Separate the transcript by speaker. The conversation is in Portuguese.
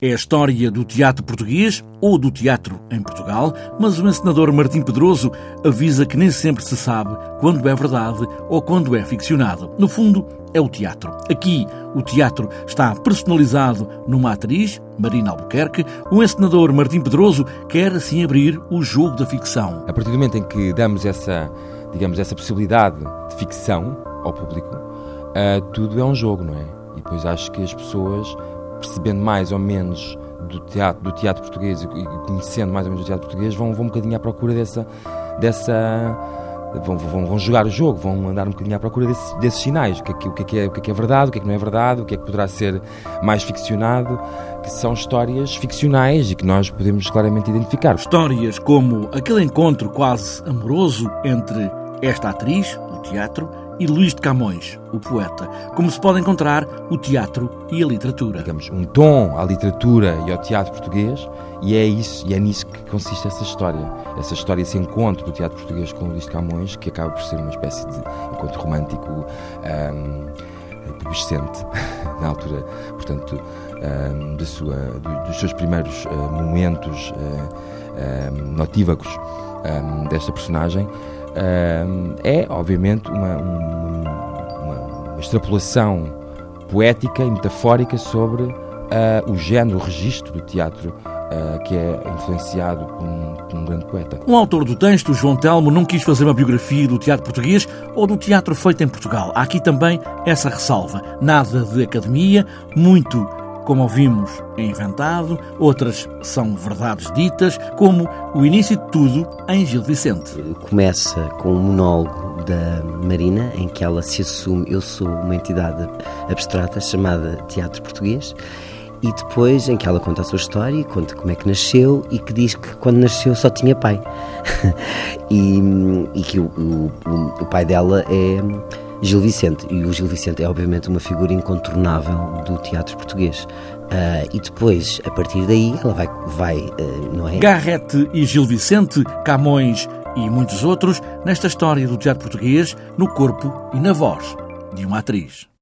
Speaker 1: É a história do teatro português ou do teatro em Portugal, mas o encenador Martim Pedroso avisa que nem sempre se sabe quando é verdade ou quando é ficcionado. No fundo, é o teatro. Aqui, o teatro está personalizado numa atriz, Marina Albuquerque. O encenador Martim Pedroso quer assim abrir o jogo da ficção.
Speaker 2: A partir do momento em que damos essa, digamos, essa possibilidade de ficção ao público, uh, tudo é um jogo, não é? E depois acho que as pessoas percebendo mais ou menos do teatro, do teatro português e conhecendo mais ou menos o teatro português, vão, vão um bocadinho à procura dessa. dessa vão, vão, vão jogar o jogo, vão andar um bocadinho à procura desse, desses sinais. O que, é o, é que é, o que é que é verdade, o que é que não é verdade, o que é que poderá ser mais ficcionado, que são histórias ficcionais e que nós podemos claramente identificar.
Speaker 1: Histórias como aquele encontro quase amoroso entre esta atriz, do teatro, e Luís de Camões, o poeta, como se pode encontrar o teatro e a literatura.
Speaker 2: Digamos, um tom à literatura e ao teatro português, e é isso, e é nisso que consiste essa história. Essa história, esse encontro do teatro português com Luís de Camões, que acaba por ser uma espécie de encontro romântico um, pubescente, na altura, portanto, um, sua, dos seus primeiros uh, momentos uh, um, notívagos desta personagem é, obviamente, uma, uma, uma, extrapolação poética e metafórica sobre uh, o género, o registro do teatro uh, que é influenciado por um, por um, grande poeta.
Speaker 1: O autor do texto, João Telmo, não quis fazer uma biografia do teatro português ou do teatro feito em Portugal. Há aqui também essa ressalva. Nada de academia, muito como ouvimos, é inventado, outras são verdades ditas, como o início de tudo em Gil Vicente.
Speaker 3: Começa com um monólogo da Marina, em que ela se assume, eu sou uma entidade abstrata chamada Teatro Português, e depois em que ela conta a sua história, conta como é que nasceu e que diz que quando nasceu só tinha pai. e, e, que o, o, o pai dela é Gil Vicente. E o Gil Vicente é, obviamente, uma figura incontornável do teatro português. Uh, e depois, a partir daí, ela vai, vai uh, não é?
Speaker 1: Garrett e Gil Vicente, Camões e muitos outros, nesta história do teatro português, no corpo e na voz de uma atriz.